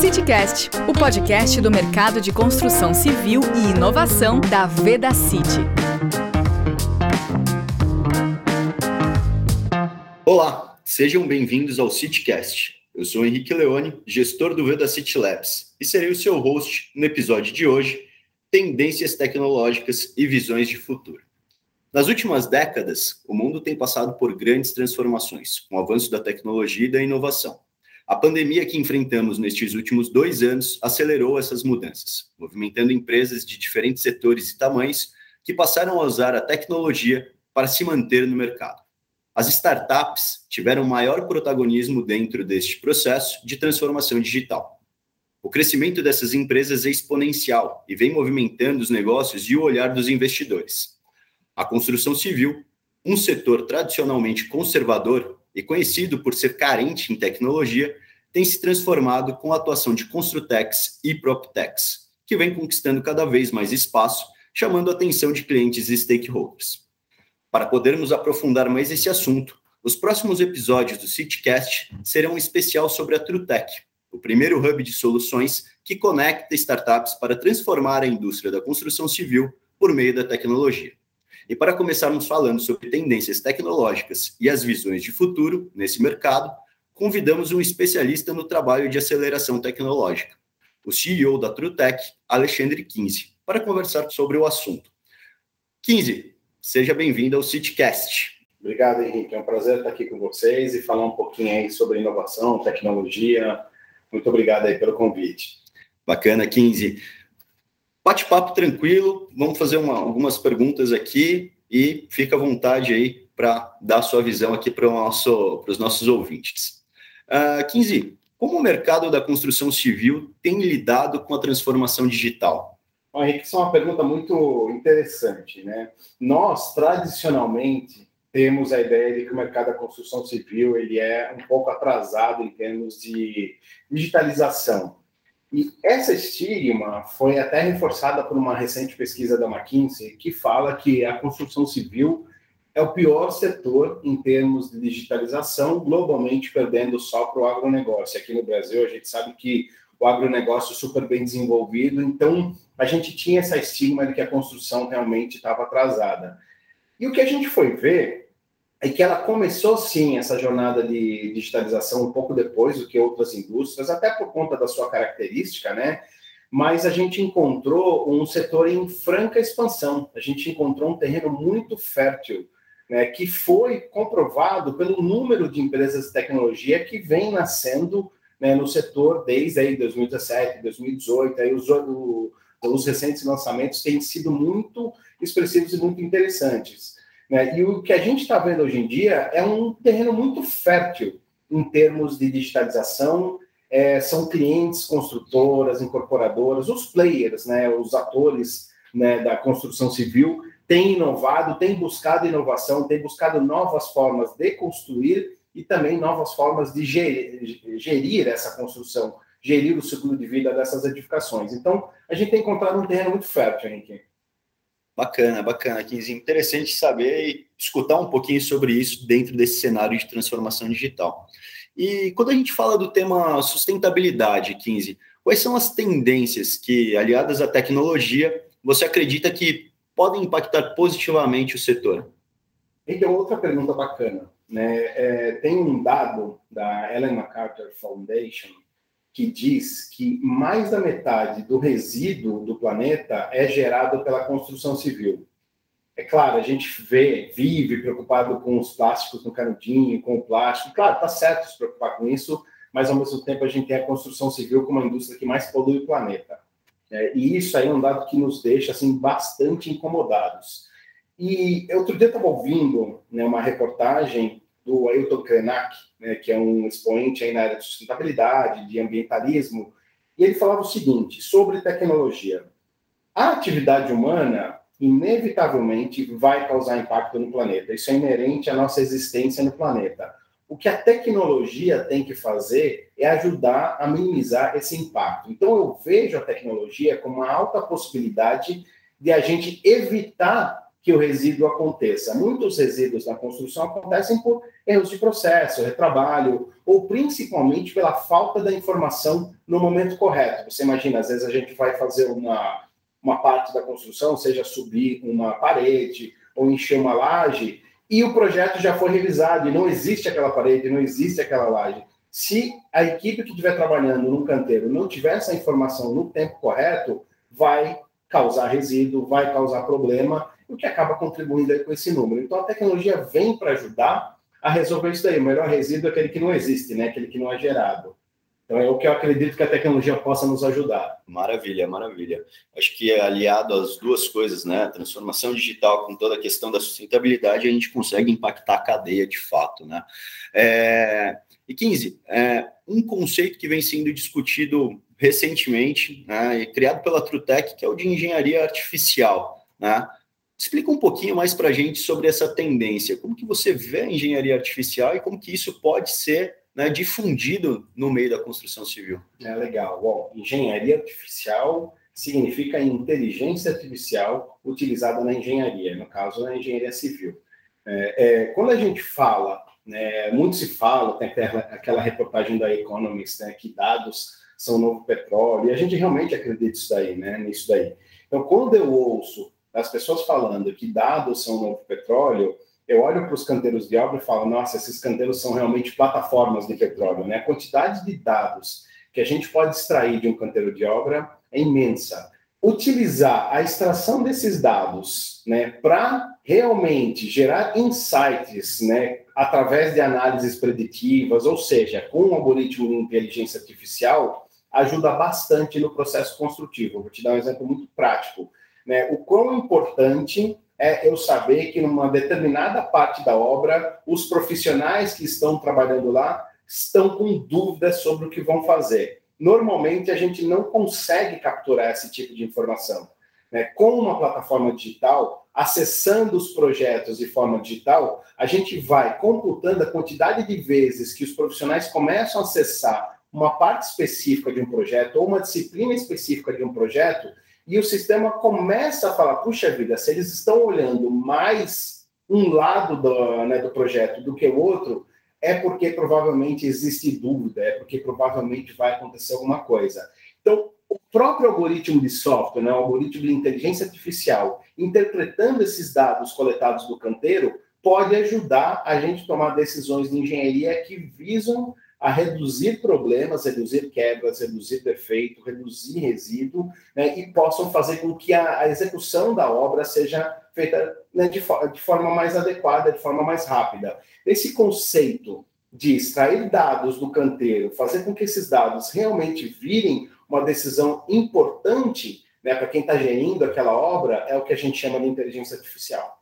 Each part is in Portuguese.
CityCast, o podcast do mercado de construção civil e inovação da Veda City. Olá, sejam bem-vindos ao CityCast. Eu sou Henrique Leone, gestor do Veda City Labs, e serei o seu host no episódio de hoje, Tendências Tecnológicas e Visões de Futuro. Nas últimas décadas, o mundo tem passado por grandes transformações, com o avanço da tecnologia e da inovação. A pandemia que enfrentamos nestes últimos dois anos acelerou essas mudanças, movimentando empresas de diferentes setores e tamanhos que passaram a usar a tecnologia para se manter no mercado. As startups tiveram maior protagonismo dentro deste processo de transformação digital. O crescimento dessas empresas é exponencial e vem movimentando os negócios e o olhar dos investidores. A construção civil, um setor tradicionalmente conservador, e conhecido por ser carente em tecnologia, tem se transformado com a atuação de Construtex e Proptex, que vem conquistando cada vez mais espaço, chamando a atenção de clientes e stakeholders. Para podermos aprofundar mais esse assunto, os próximos episódios do CityCast serão um especial sobre a Trutech, o primeiro hub de soluções que conecta startups para transformar a indústria da construção civil por meio da tecnologia. E para começarmos falando sobre tendências tecnológicas e as visões de futuro nesse mercado, convidamos um especialista no trabalho de aceleração tecnológica, o CEO da Trutech, Alexandre 15, para conversar sobre o assunto. 15, seja bem-vindo ao CityCast. Obrigado, Henrique. É um prazer estar aqui com vocês e falar um pouquinho aí sobre inovação, tecnologia. Muito obrigado aí pelo convite. Bacana, 15 bate-papo tranquilo, vamos fazer uma, algumas perguntas aqui e fica à vontade aí para dar sua visão aqui para nosso, os nossos ouvintes. Uh, ah, 15. Como o mercado da construção civil tem lidado com a transformação digital? Bom, Henrique, isso é uma pergunta muito interessante, né? Nós, tradicionalmente, temos a ideia de que o mercado da construção civil ele é um pouco atrasado em termos de digitalização. E essa estigma foi até reforçada por uma recente pesquisa da McKinsey, que fala que a construção civil é o pior setor em termos de digitalização, globalmente perdendo só para o agronegócio. Aqui no Brasil, a gente sabe que o agronegócio é super bem desenvolvido, então a gente tinha essa estigma de que a construção realmente estava atrasada. E o que a gente foi ver é que ela começou sim essa jornada de digitalização um pouco depois do que outras indústrias, até por conta da sua característica, né? Mas a gente encontrou um setor em franca expansão, a gente encontrou um terreno muito fértil, né? Que foi comprovado pelo número de empresas de tecnologia que vem nascendo né, no setor desde aí 2017, 2018, aí os, o, os recentes lançamentos têm sido muito expressivos e muito interessantes. Né? E o que a gente está vendo hoje em dia é um terreno muito fértil em termos de digitalização. É, são clientes, construtoras, incorporadoras, os players, né, os atores né, da construção civil têm inovado, têm buscado inovação, têm buscado novas formas de construir e também novas formas de gerir, gerir essa construção, gerir o ciclo de vida dessas edificações. Então, a gente tem encontrado um terreno muito fértil, Henrique. Bacana, bacana, 15. Interessante saber e escutar um pouquinho sobre isso dentro desse cenário de transformação digital. E quando a gente fala do tema sustentabilidade, 15, quais são as tendências que, aliadas à tecnologia, você acredita que podem impactar positivamente o setor? Então, outra pergunta bacana. Né? É, tem um dado da Ellen MacArthur Foundation que diz que mais da metade do resíduo do planeta é gerado pela construção civil. É claro, a gente vê, vive preocupado com os plásticos no canudinho, com o plástico. Claro, está certo se preocupar com isso, mas ao mesmo tempo a gente tem a construção civil como a indústria que mais polui o planeta. É, e isso aí é um dado que nos deixa assim bastante incomodados. E outro dia estava ouvindo né, uma reportagem do Ailton Krenak, né, que é um expoente aí na área de sustentabilidade, de ambientalismo, e ele falava o seguinte sobre tecnologia. A atividade humana, inevitavelmente, vai causar impacto no planeta. Isso é inerente à nossa existência no planeta. O que a tecnologia tem que fazer é ajudar a minimizar esse impacto. Então, eu vejo a tecnologia como uma alta possibilidade de a gente evitar que o resíduo aconteça. Muitos resíduos na construção acontecem por erros de processo, retrabalho, ou principalmente pela falta da informação no momento correto. Você imagina, às vezes a gente vai fazer uma, uma parte da construção, seja subir uma parede ou encher uma laje, e o projeto já foi revisado e não existe aquela parede, não existe aquela laje. Se a equipe que estiver trabalhando num canteiro não tiver essa informação no tempo correto, vai causar resíduo, vai causar problema, o que acaba contribuindo com esse número. Então a tecnologia vem para ajudar a resolver isso daí. O melhor resíduo é aquele que não existe, né? aquele que não é gerado. Então é o que eu acredito que a tecnologia possa nos ajudar. Maravilha, maravilha. Acho que aliado às duas coisas, né? Transformação digital com toda a questão da sustentabilidade, a gente consegue impactar a cadeia de fato, né? É... E 15, é, um conceito que vem sendo discutido recentemente, né, e criado pela Trutec, que é o de engenharia artificial, né? Explica um pouquinho mais para a gente sobre essa tendência. Como que você vê a engenharia artificial e como que isso pode ser né, difundido no meio da construção civil. É legal. Bom, engenharia artificial significa inteligência artificial utilizada na engenharia, no caso, na engenharia civil. É, é, quando a gente fala, né, muito se fala, tem aquela, reportagem da Economist, né, que dados são novo petróleo, e a gente realmente acredita isso daí, né, nisso daí. Então, quando eu ouço as pessoas falando que dados são novo petróleo, eu olho para os canteiros de obra e falo, nossa, esses canteiros são realmente plataformas de petróleo, né? A quantidade de dados que a gente pode extrair de um canteiro de obra é imensa. Utilizar a extração desses dados, né, para realmente gerar insights, né, através de análises preditivas, ou seja, com um algoritmo de inteligência artificial, ajuda bastante no processo construtivo. Vou te dar um exemplo muito prático, né? O quão importante é eu saber que numa determinada parte da obra, os profissionais que estão trabalhando lá estão com dúvidas sobre o que vão fazer. Normalmente, a gente não consegue capturar esse tipo de informação. Né? Com uma plataforma digital, acessando os projetos de forma digital, a gente vai computando a quantidade de vezes que os profissionais começam a acessar uma parte específica de um projeto ou uma disciplina específica de um projeto e o sistema começa a falar: puxa vida, se eles estão olhando mais um lado do, né, do projeto do que o outro, é porque provavelmente existe dúvida, é porque provavelmente vai acontecer alguma coisa. Então, o próprio algoritmo de software, né, o algoritmo de inteligência artificial, interpretando esses dados coletados do canteiro, pode ajudar a gente a tomar decisões de engenharia que visam a reduzir problemas, reduzir quebras, reduzir defeito, reduzir resíduo, né, e possam fazer com que a, a execução da obra seja feita né, de, de forma mais adequada, de forma mais rápida. Esse conceito de extrair dados do canteiro, fazer com que esses dados realmente virem uma decisão importante né, para quem está gerindo aquela obra, é o que a gente chama de inteligência artificial.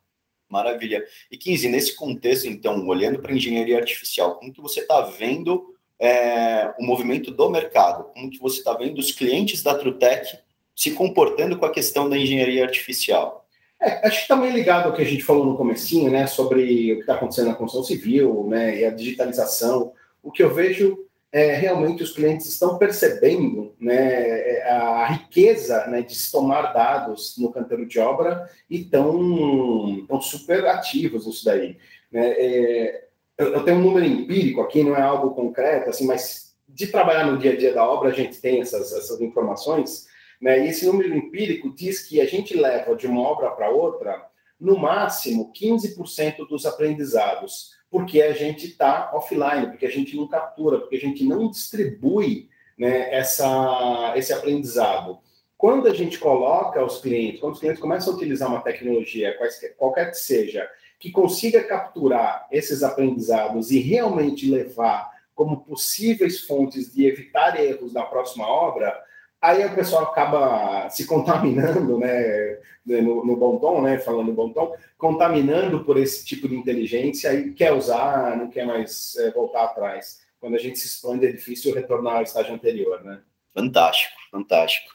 Maravilha. E 15, nesse contexto, então, olhando para a engenharia artificial, como que você está vendo é, o movimento do mercado? Como que você está vendo os clientes da Trutec se comportando com a questão da engenharia artificial? É, acho que também ligado ao que a gente falou no comecinho, né, sobre o que está acontecendo na construção civil, né, e a digitalização. O que eu vejo é, realmente os clientes estão percebendo né, a riqueza né, de se tomar dados no canteiro de obra e estão, estão super ativos nisso daí. Né? É, eu, tenho um número empírico aqui, não é algo concreto, assim, mas de trabalhar no dia a dia da obra, a gente tem essas, essas informações, né? e esse número empírico diz que a gente leva de uma obra para outra, no máximo, 15% dos aprendizados porque a gente está offline, porque a gente não captura, porque a gente não distribui né, essa, esse aprendizado. Quando a gente coloca os clientes, quando os clientes começam a utilizar uma tecnologia, qualquer, qualquer que seja, que consiga capturar esses aprendizados e realmente levar como possíveis fontes de evitar erros na próxima obra, Aí o pessoal acaba se contaminando, né, no, no bom tom, né, falando bom tom, contaminando por esse tipo de inteligência e quer usar, não quer mais é, voltar atrás. Quando a gente se expande, é difícil retornar ao estágio anterior, né? Fantástico, fantástico.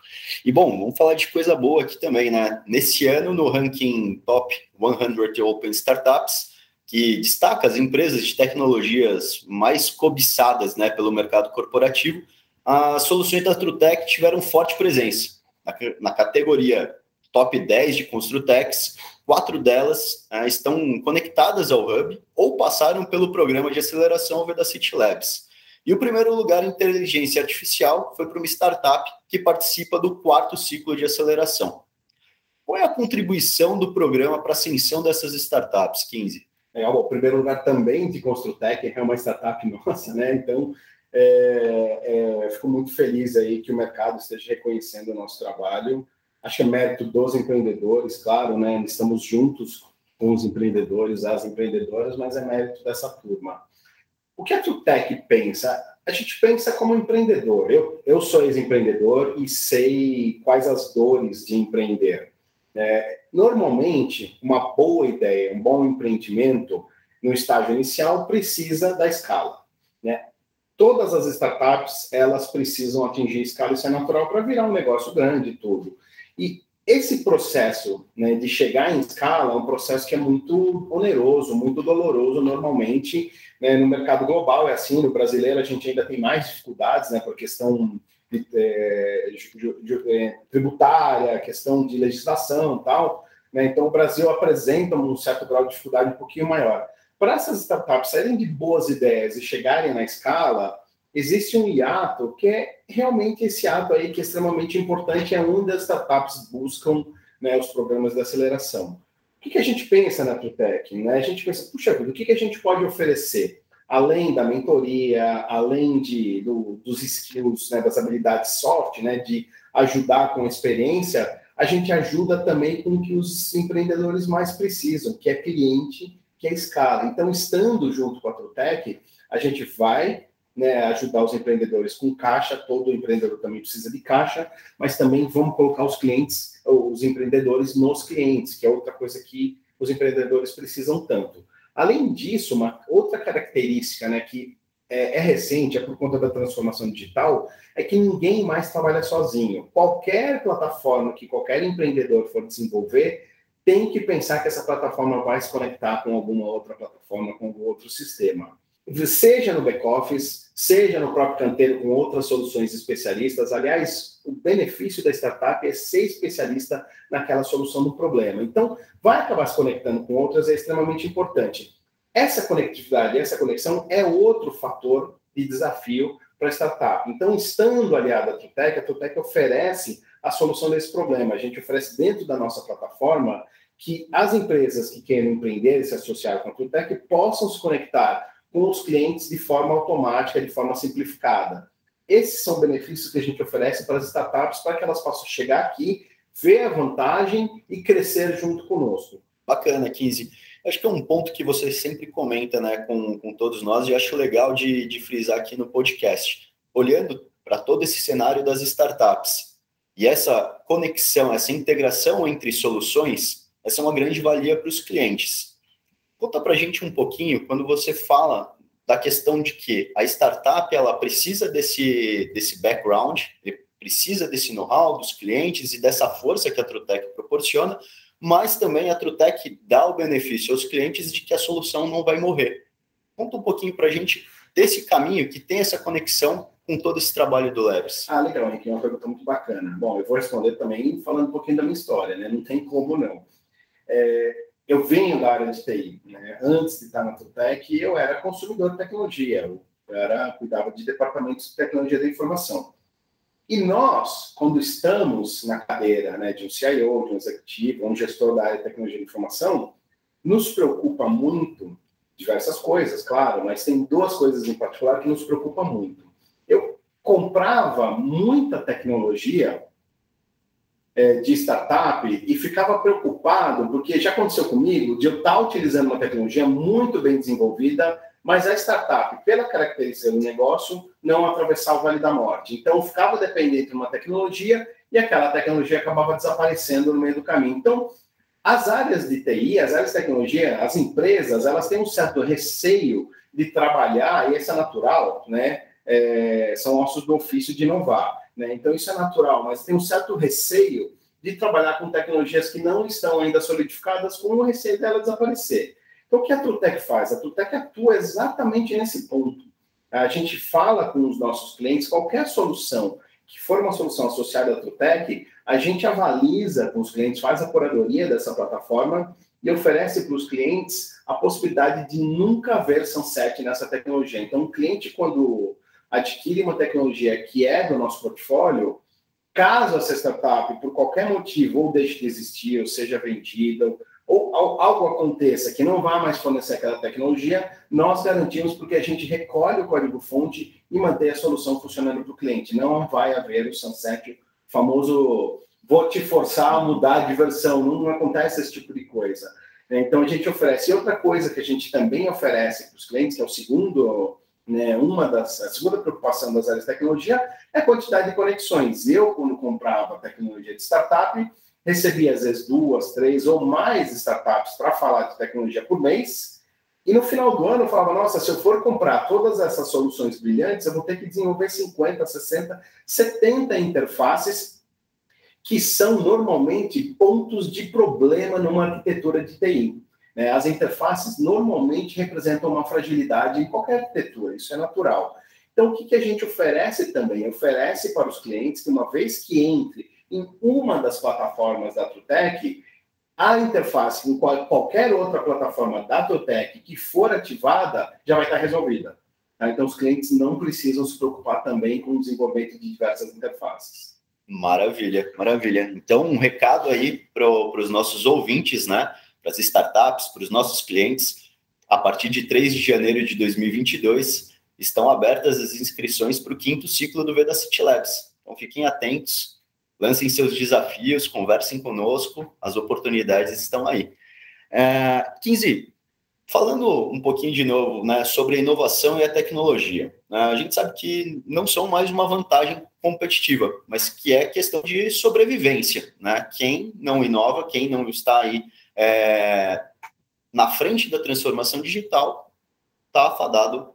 E bom, vamos falar de coisa boa aqui também, né? Nesse ano, no ranking Top 100 Open Startups, que destaca as empresas de tecnologias mais cobiçadas né, pelo mercado corporativo, as soluções da Trutec tiveram forte presença. Na, na categoria top 10 de Construtex, quatro delas uh, estão conectadas ao Hub ou passaram pelo programa de aceleração City Labs. E o primeiro lugar em inteligência artificial foi para uma startup que participa do quarto ciclo de aceleração. Qual é a contribuição do programa para a ascensão dessas startups, 15? É, o primeiro lugar também de Construtec é uma startup nossa, né? Então, é, é, fico muito feliz aí que o mercado esteja reconhecendo o nosso trabalho. Acho que é mérito dos empreendedores, claro, né? Estamos juntos com os empreendedores, as empreendedoras, mas é mérito dessa turma. O que a Tutec pensa? A gente pensa como empreendedor. Eu, eu sou ex-empreendedor e sei quais as dores de empreender. É, normalmente, uma boa ideia, um bom empreendimento no estágio inicial precisa da escala. Né? Todas as startups elas precisam atingir escala, isso é natural para virar um negócio grande tudo. E esse processo né, de chegar em escala é um processo que é muito oneroso, muito doloroso normalmente né, no mercado global. É assim, no brasileiro a gente ainda tem mais dificuldades né, por questão de, é, de, de, é, tributária, questão de legislação tal. Né, então o Brasil apresenta um certo grau de dificuldade um pouquinho maior. Para essas startups saírem de boas ideias e chegarem na escala, existe um hiato que é realmente esse ato aí que é extremamente importante, é onde as startups buscam né, os programas de aceleração. O que, que a gente pensa na Tutec? Né? A gente pensa, puxa vida, o que, que a gente pode oferecer? Além da mentoria, além de, do, dos skills, né, das habilidades soft, né, de ajudar com experiência, a gente ajuda também com o que os empreendedores mais precisam, que é cliente, que é escala. Então, estando junto com a Tutec, a gente vai né, ajudar os empreendedores com caixa, todo empreendedor também precisa de caixa, mas também vamos colocar os clientes, os empreendedores nos clientes, que é outra coisa que os empreendedores precisam tanto. Além disso, uma outra característica né, que é, é recente, é por conta da transformação digital, é que ninguém mais trabalha sozinho. Qualquer plataforma que qualquer empreendedor for desenvolver, tem que pensar que essa plataforma vai se conectar com alguma outra plataforma, com algum outro sistema seja no back-office, seja no próprio canteiro com outras soluções especialistas. Aliás, o benefício da startup é ser especialista naquela solução do problema. Então, vai acabar se conectando com outras é extremamente importante. Essa conectividade, essa conexão é outro fator de desafio para a startup. Então, estando aliada à Tutec, a Tutec oferece a solução desse problema. A gente oferece dentro da nossa plataforma que as empresas que queiram empreender e se associar com a Tutec possam se conectar com os clientes de forma automática, de forma simplificada. Esses são benefícios que a gente oferece para as startups para que elas possam chegar aqui, ver a vantagem e crescer junto conosco. Bacana, 15. Acho que é um ponto que você sempre comenta né, com, com todos nós e acho legal de, de frisar aqui no podcast. Olhando para todo esse cenário das startups e essa conexão, essa integração entre soluções, essa é uma grande valia para os clientes Conta para a gente um pouquinho, quando você fala da questão de que a startup ela precisa desse, desse background, precisa desse know-how dos clientes e dessa força que a Trutec proporciona, mas também a Trutec dá o benefício aos clientes de que a solução não vai morrer. Conta um pouquinho para a gente desse caminho que tem essa conexão com todo esse trabalho do Leves. Ah, legal, Henrique, é uma pergunta muito bacana. Bom, eu vou responder também falando um pouquinho da minha história, né? Não tem como não. É, eu venho da área de TI. Né? Antes de estar na Tutec, eu era consumidor de tecnologia. Eu era, cuidava de departamentos de tecnologia da informação. E nós, quando estamos na cadeira né, de um CIO, de um executivo, um gestor da área de tecnologia da informação, nos preocupa muito diversas coisas, claro, mas tem duas coisas em particular que nos preocupa muito. Eu comprava muita tecnologia é, de startup e ficava preocupado, porque já aconteceu comigo, de eu estar utilizando uma tecnologia muito bem desenvolvida, mas a startup, pela característica do negócio, não atravessar o Vale da Morte. Então, ficava dependente de uma tecnologia e aquela tecnologia acabava desaparecendo no meio do caminho. Então, as áreas de TI, as áreas de tecnologia, as empresas, elas têm um certo receio de trabalhar, e isso é natural, né? É, são ossos do ofício de inovar. Né? Então, isso é natural, mas tem um certo receio de trabalhar com tecnologias que não estão ainda solidificadas, com o receio dela desaparecer. Então, o que a Trutec faz? A Trutec atua exatamente nesse ponto. A gente fala com os nossos clientes, qualquer solução que for uma solução associada à Trutec, a gente avaliza com os clientes, faz a curadoria dessa plataforma e oferece para os clientes a possibilidade de nunca haver sunset nessa tecnologia. Então, o cliente, quando adquire uma tecnologia que é do nosso portfólio, caso essa startup, por qualquer motivo, ou deixe de existir, ou seja vendida, ou algo aconteça que não vá mais fornecer aquela tecnologia, nós garantimos porque a gente recolhe o código-fonte e mantém a solução funcionando para o cliente. Não vai haver o sunset, famoso vou te forçar a mudar de versão, não, não acontece esse tipo de coisa. Então a gente oferece. E outra coisa que a gente também oferece para os clientes, que é o segundo, né, uma das, a segunda preocupação das áreas de tecnologia, é a quantidade de conexões. Eu, quando comprava tecnologia de startup, recebia às vezes duas, três ou mais startups para falar de tecnologia por mês. E no final do ano eu falava, nossa, se eu for comprar todas essas soluções brilhantes, eu vou ter que desenvolver 50, 60, 70 interfaces que são normalmente pontos de problema numa arquitetura de TI. Né? As interfaces normalmente representam uma fragilidade em qualquer arquitetura, isso é natural. Então, o que, que a gente oferece também? Oferece para os clientes que, uma vez que entre em uma das plataformas da Trutec, a interface em qualquer outra plataforma da Trutec que for ativada já vai estar resolvida. Tá? Então, os clientes não precisam se preocupar também com o desenvolvimento de diversas interfaces. Maravilha, maravilha. Então, um recado aí para os nossos ouvintes, né? Para as startups, para os nossos clientes. A partir de 3 de janeiro de 2022, estão abertas as inscrições para o quinto ciclo do Veda City Labs. Então, fiquem atentos, lancem seus desafios, conversem conosco, as oportunidades estão aí. É, 15, falando um pouquinho de novo né, sobre a inovação e a tecnologia. Né, a gente sabe que não são mais uma vantagem competitiva, mas que é questão de sobrevivência. Né? Quem não inova, quem não está aí é, na frente da transformação digital, está afadado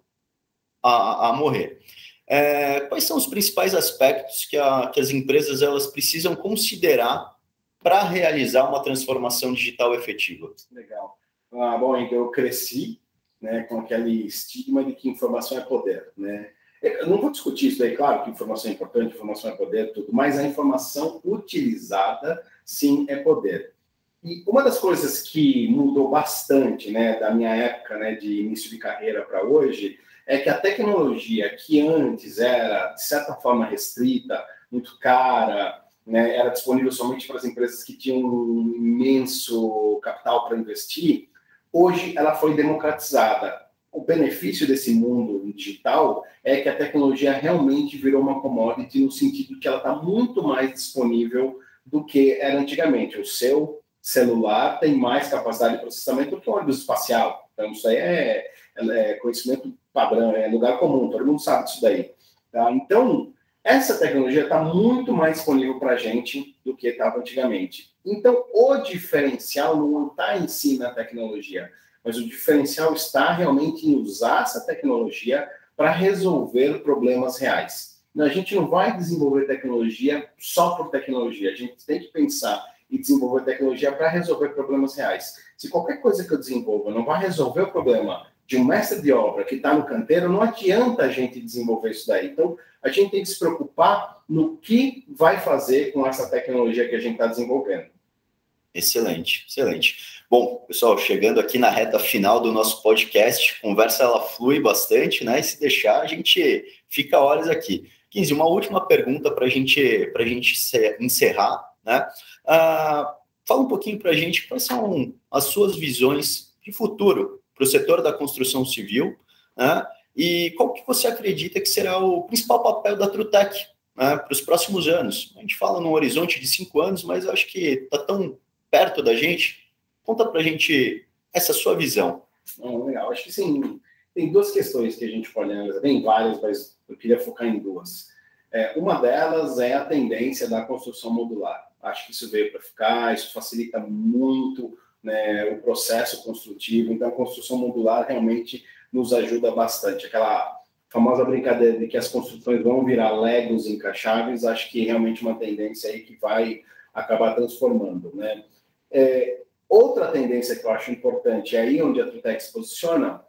a, a morrer. É, quais são os principais aspectos que, a, que as empresas elas precisam considerar para realizar uma transformação digital efetiva? Legal. Ah, bom, então eu cresci né, com aquele estigma de que informação é poder. Né? Eu não vou discutir isso daí, claro que informação é importante, informação é poder, tudo, mas a informação utilizada, sim, é poder. E uma das coisas que mudou bastante, né, da minha época, né, de início de carreira para hoje, é que a tecnologia que antes era, de certa forma, restrita, muito cara, né, era disponível somente para as empresas que tinham um imenso capital para investir, hoje ela foi democratizada. O benefício desse mundo digital é que a tecnologia realmente virou uma commodity no sentido que ela está muito mais disponível do que era antigamente. O seu celular tem mais capacidade de processamento do que o ônibus espacial. Então, isso aí é, é conhecimento padrão, é lugar comum, todo mundo sabe disso daí. Tá? Então, essa tecnologia está muito mais disponível para a gente do que estava antigamente. Então, o diferencial não está em si na tecnologia, mas o diferencial está realmente em usar essa tecnologia para resolver problemas reais. A gente não vai desenvolver tecnologia só por tecnologia, a gente tem que pensar e desenvolver tecnologia para resolver problemas reais. Se qualquer coisa que eu desenvolva não vai resolver o problema de um mestre de obra que está no canteiro, não adianta a gente desenvolver isso daí. Então, a gente tem que se preocupar no que vai fazer com essa tecnologia que a gente está desenvolvendo. Excelente, excelente. Bom, pessoal, chegando aqui na reta final do nosso podcast, conversa ela flui bastante, né? E se deixar, a gente fica horas aqui. 15, uma última pergunta para gente, a gente encerrar, né? Ah, fala um pouquinho para a gente quais são as suas visões de futuro para o setor da construção civil, né? E qual que você acredita que será o principal papel da Trutec né, para os próximos anos? A gente fala num horizonte de cinco anos, mas eu acho que está tão perto da gente. Conta para a gente essa sua visão. Hum, legal, acho que sim. Tem duas questões que a gente pode analisar, tem várias, mas eu queria focar em duas. É, uma delas é a tendência da construção modular. Acho que isso veio para ficar, isso facilita muito né, o processo construtivo. Então, a construção modular realmente nos ajuda bastante. Aquela famosa brincadeira de que as construções vão virar legos encaixáveis, acho que é realmente uma tendência aí que vai acabar transformando, né? É, outra tendência que eu acho importante, é aí onde a Trutec se posiciona,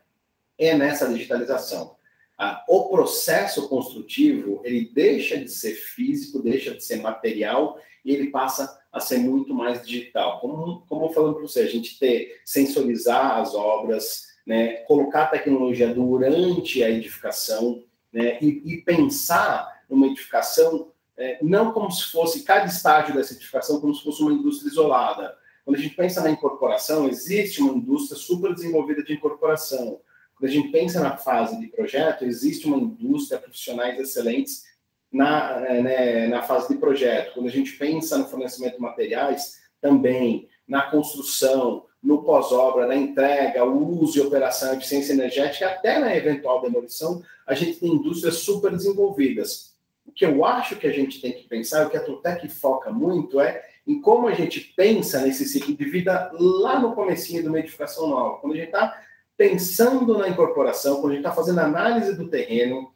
é nessa digitalização. Ah, o processo construtivo, ele deixa de ser físico, deixa de ser material e ele passa a ser muito mais digital. Como, como falando para você, a gente ter, sensorizar as obras, né, colocar tecnologia durante a edificação, né, e, e pensar numa edificação é, não como se fosse cada estágio dessa edificação como se fosse uma indústria isolada. Quando a gente pensa na incorporação, existe uma indústria super desenvolvida de incorporação. Quando a gente pensa na fase de projeto, existe uma indústria, profissionais excelentes na, é, né, na fase de projeto. Quando a gente pensa no fornecimento de materiais, também na construção, no pós-obra, na entrega, uso e operação, eficiência energética, até na eventual demolição, a gente tem indústrias super desenvolvidas. O que eu acho que a gente tem que pensar, o que a Tutec foca muito é em como a gente pensa nesse ciclo de vida lá no comecinho de uma edificação nova. Quando a gente está pensando na incorporação, quando a gente está fazendo análise do terreno,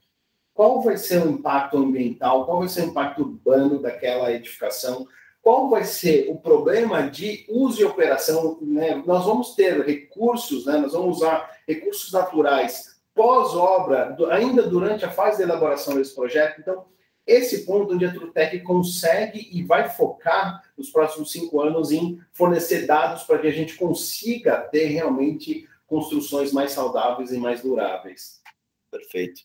qual vai ser o impacto ambiental, qual vai ser o impacto urbano daquela edificação, qual vai ser o problema de uso e operação. Né? Nós vamos ter recursos, né? nós vamos usar recursos naturais pós-obra, ainda durante a fase de elaboração desse projeto. Então, esse ponto onde a Trutec consegue e vai focar nos próximos cinco anos em fornecer dados para que a gente consiga ter realmente construções mais saudáveis e mais duráveis. Perfeito.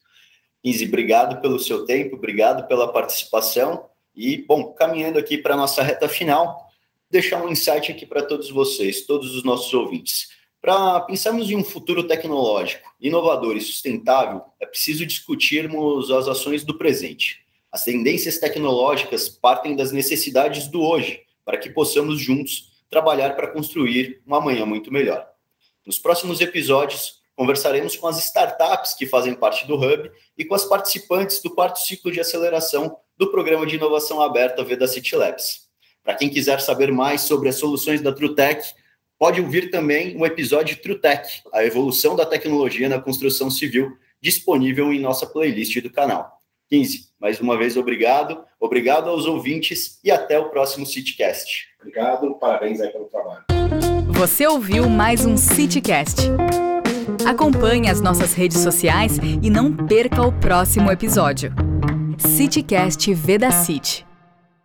Izzy, obrigado pelo seu tempo, obrigado pela participação. E, bom, caminhando aqui para a nossa reta final, deixar um insight aqui para todos vocês, todos os nossos ouvintes. Para pensarmos em um futuro tecnológico, inovador e sustentável, é preciso discutirmos as ações do presente. As tendências tecnológicas partem das necessidades do hoje, para que possamos juntos trabalhar para construir um amanhã muito melhor. Nos próximos episódios, conversaremos com as startups que fazem parte do Hub e com as participantes do quarto ciclo de aceleração do Programa de Inovação Aberta Veda City Labs. Para quem quiser saber mais sobre as soluções da Trutec, pode ouvir também o episódio Trutec, a evolução da tecnologia na construção civil, disponível em nossa playlist do canal. 15. Mais uma vez, obrigado. Obrigado aos ouvintes e até o próximo CityCast. Obrigado, parabéns aí pelo trabalho. Você ouviu mais um CityCast. Acompanhe as nossas redes sociais e não perca o próximo episódio. CityCast Veda City.